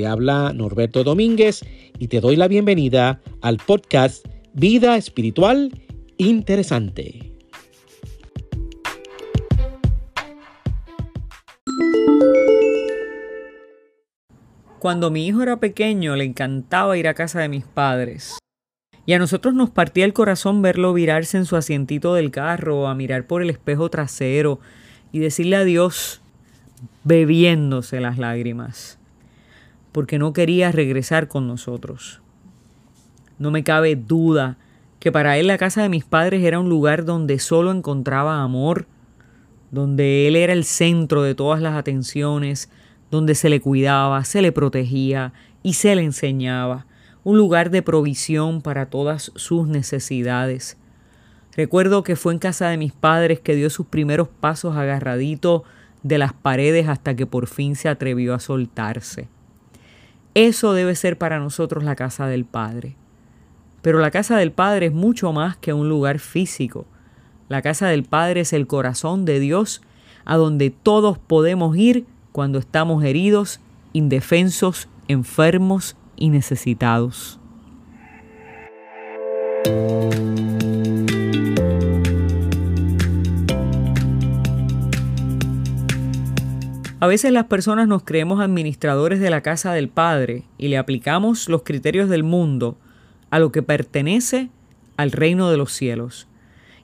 Te habla Norberto Domínguez y te doy la bienvenida al podcast Vida Espiritual Interesante. Cuando mi hijo era pequeño le encantaba ir a casa de mis padres. Y a nosotros nos partía el corazón verlo virarse en su asientito del carro, a mirar por el espejo trasero y decirle adiós bebiéndose las lágrimas porque no quería regresar con nosotros. No me cabe duda que para él la casa de mis padres era un lugar donde solo encontraba amor, donde él era el centro de todas las atenciones, donde se le cuidaba, se le protegía y se le enseñaba, un lugar de provisión para todas sus necesidades. Recuerdo que fue en casa de mis padres que dio sus primeros pasos agarradito de las paredes hasta que por fin se atrevió a soltarse. Eso debe ser para nosotros la casa del Padre. Pero la casa del Padre es mucho más que un lugar físico. La casa del Padre es el corazón de Dios a donde todos podemos ir cuando estamos heridos, indefensos, enfermos y necesitados. A veces las personas nos creemos administradores de la casa del Padre y le aplicamos los criterios del mundo a lo que pertenece al reino de los cielos.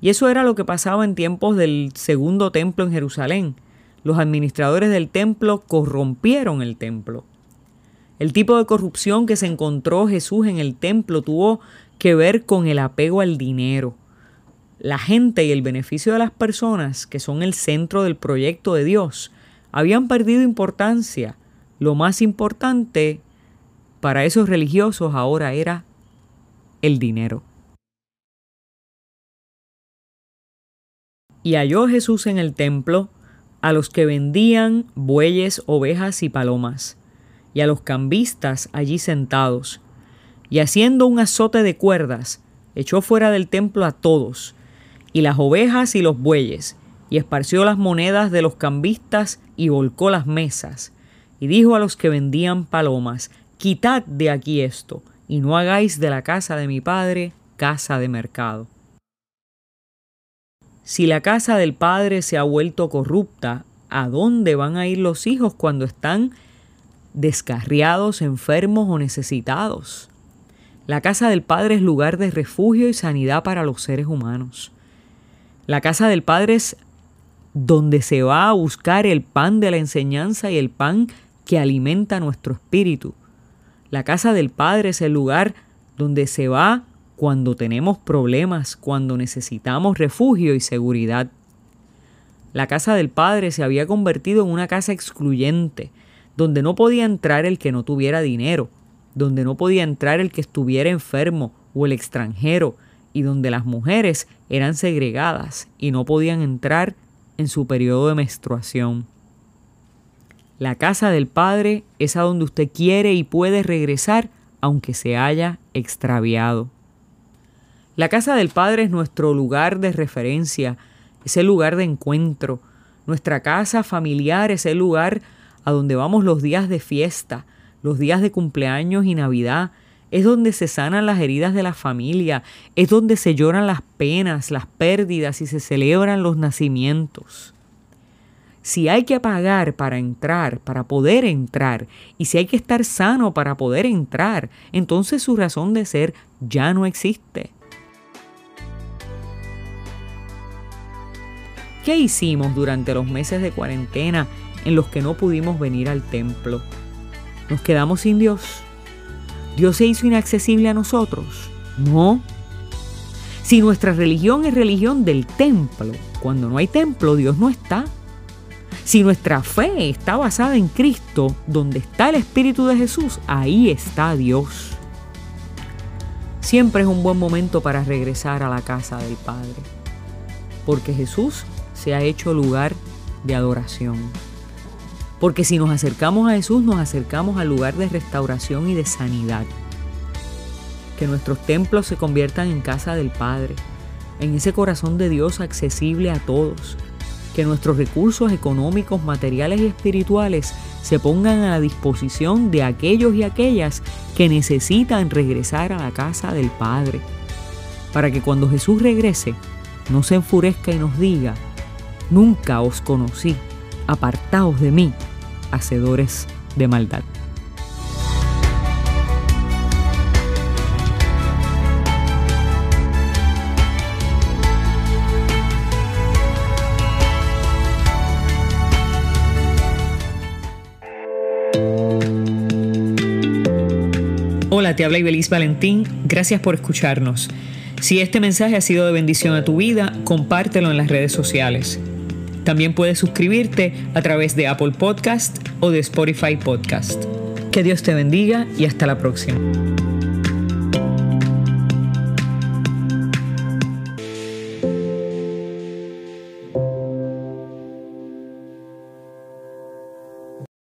Y eso era lo que pasaba en tiempos del segundo templo en Jerusalén. Los administradores del templo corrompieron el templo. El tipo de corrupción que se encontró Jesús en el templo tuvo que ver con el apego al dinero. La gente y el beneficio de las personas, que son el centro del proyecto de Dios, habían perdido importancia. Lo más importante para esos religiosos ahora era el dinero. Y halló Jesús en el templo a los que vendían bueyes, ovejas y palomas, y a los cambistas allí sentados, y haciendo un azote de cuerdas, echó fuera del templo a todos, y las ovejas y los bueyes, y esparció las monedas de los cambistas y volcó las mesas. Y dijo a los que vendían palomas, Quitad de aquí esto, y no hagáis de la casa de mi padre casa de mercado. Si la casa del padre se ha vuelto corrupta, ¿a dónde van a ir los hijos cuando están descarriados, enfermos o necesitados? La casa del Padre es lugar de refugio y sanidad para los seres humanos. La casa del Padre es donde se va a buscar el pan de la enseñanza y el pan que alimenta nuestro espíritu. La casa del Padre es el lugar donde se va cuando tenemos problemas, cuando necesitamos refugio y seguridad. La casa del Padre se había convertido en una casa excluyente, donde no podía entrar el que no tuviera dinero, donde no podía entrar el que estuviera enfermo o el extranjero, y donde las mujeres eran segregadas y no podían entrar en su periodo de menstruación. La casa del Padre es a donde usted quiere y puede regresar aunque se haya extraviado. La casa del Padre es nuestro lugar de referencia, es el lugar de encuentro. Nuestra casa familiar es el lugar a donde vamos los días de fiesta, los días de cumpleaños y Navidad, es donde se sanan las heridas de la familia, es donde se lloran las penas, las pérdidas y se celebran los nacimientos. Si hay que pagar para entrar, para poder entrar, y si hay que estar sano para poder entrar, entonces su razón de ser ya no existe. ¿Qué hicimos durante los meses de cuarentena en los que no pudimos venir al templo? ¿Nos quedamos sin Dios? ¿Dios se hizo inaccesible a nosotros? No. Si nuestra religión es religión del templo, cuando no hay templo, Dios no está. Si nuestra fe está basada en Cristo, donde está el Espíritu de Jesús, ahí está Dios. siempre es un buen momento para regresar a la casa del Padre, porque Jesús se ha hecho lugar de adoración. Porque si nos acercamos a Jesús, nos acercamos al lugar de restauración y de sanidad. Que nuestros templos se conviertan en casa del Padre, en ese corazón de Dios accesible a todos. Que nuestros recursos económicos, materiales y espirituales se pongan a la disposición de aquellos y aquellas que necesitan regresar a la casa del Padre. Para que cuando Jesús regrese, no se enfurezca y nos diga, nunca os conocí, apartaos de mí, hacedores de maldad. Hola, te habla Ibeliz Valentín. Gracias por escucharnos. Si este mensaje ha sido de bendición a tu vida, compártelo en las redes sociales. También puedes suscribirte a través de Apple Podcast o de Spotify Podcast. Que Dios te bendiga y hasta la próxima.